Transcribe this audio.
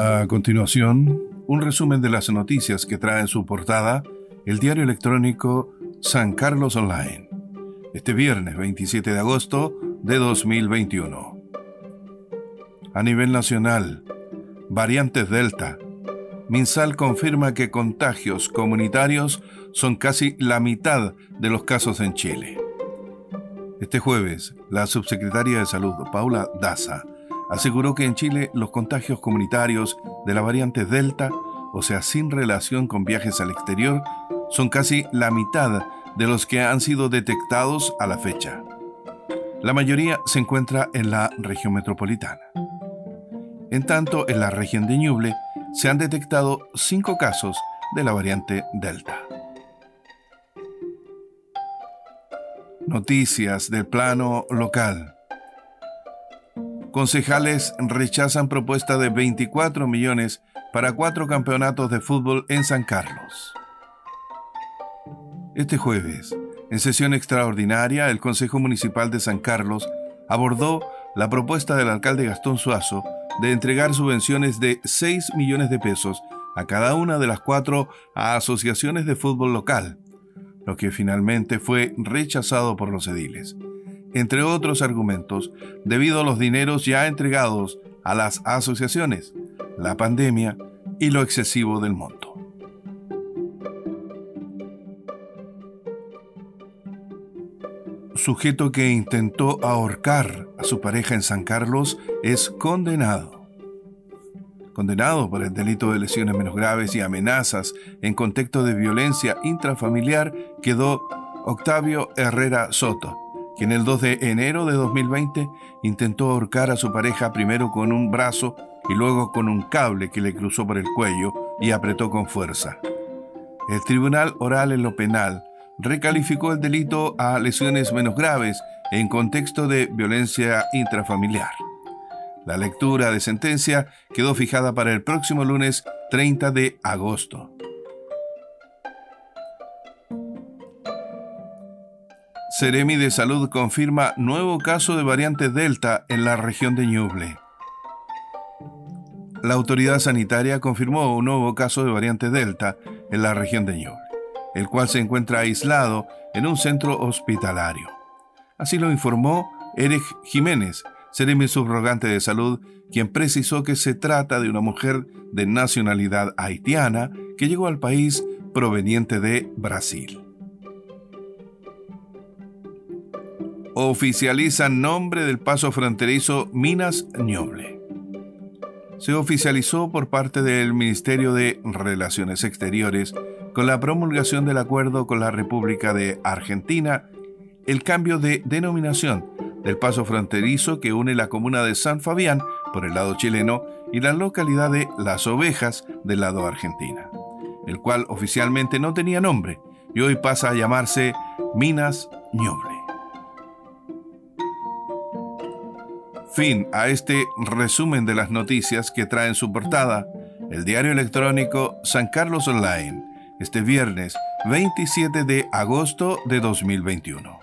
A continuación, un resumen de las noticias que trae en su portada el diario electrónico San Carlos Online, este viernes 27 de agosto de 2021. A nivel nacional, variantes Delta. Minsal confirma que contagios comunitarios son casi la mitad de los casos en Chile. Este jueves, la subsecretaria de Salud, Paula Daza, aseguró que en Chile los contagios comunitarios de la variante Delta, o sea, sin relación con viajes al exterior, son casi la mitad de los que han sido detectados a la fecha. La mayoría se encuentra en la región metropolitana. En tanto, en la región de Ñuble se han detectado cinco casos de la variante Delta. Noticias del plano local. Concejales rechazan propuesta de 24 millones para cuatro campeonatos de fútbol en San Carlos. Este jueves, en sesión extraordinaria, el Consejo Municipal de San Carlos abordó la propuesta del alcalde Gastón Suazo de entregar subvenciones de 6 millones de pesos a cada una de las cuatro asociaciones de fútbol local, lo que finalmente fue rechazado por los ediles entre otros argumentos, debido a los dineros ya entregados a las asociaciones, la pandemia y lo excesivo del monto. Sujeto que intentó ahorcar a su pareja en San Carlos es condenado. Condenado por el delito de lesiones menos graves y amenazas en contexto de violencia intrafamiliar quedó Octavio Herrera Soto, quien el 2 de enero de 2020 intentó ahorcar a su pareja primero con un brazo y luego con un cable que le cruzó por el cuello y apretó con fuerza. El Tribunal Oral en lo Penal recalificó el delito a lesiones menos graves en contexto de violencia intrafamiliar. La lectura de sentencia quedó fijada para el próximo lunes 30 de agosto. Ceremi de Salud confirma nuevo caso de variante Delta en la región de Ñuble. La autoridad sanitaria confirmó un nuevo caso de variante Delta en la región de Ñuble, el cual se encuentra aislado en un centro hospitalario. Así lo informó Eric Jiménez, Ceremi subrogante de salud, quien precisó que se trata de una mujer de nacionalidad haitiana que llegó al país proveniente de Brasil. Oficializan nombre del paso fronterizo Minas Ñoble. Se oficializó por parte del Ministerio de Relaciones Exteriores con la promulgación del acuerdo con la República de Argentina el cambio de denominación del paso fronterizo que une la comuna de San Fabián por el lado chileno y la localidad de Las Ovejas del lado argentina, el cual oficialmente no tenía nombre y hoy pasa a llamarse Minas Ñoble. Fin a este resumen de las noticias que trae en su portada el diario electrónico San Carlos Online, este viernes 27 de agosto de 2021.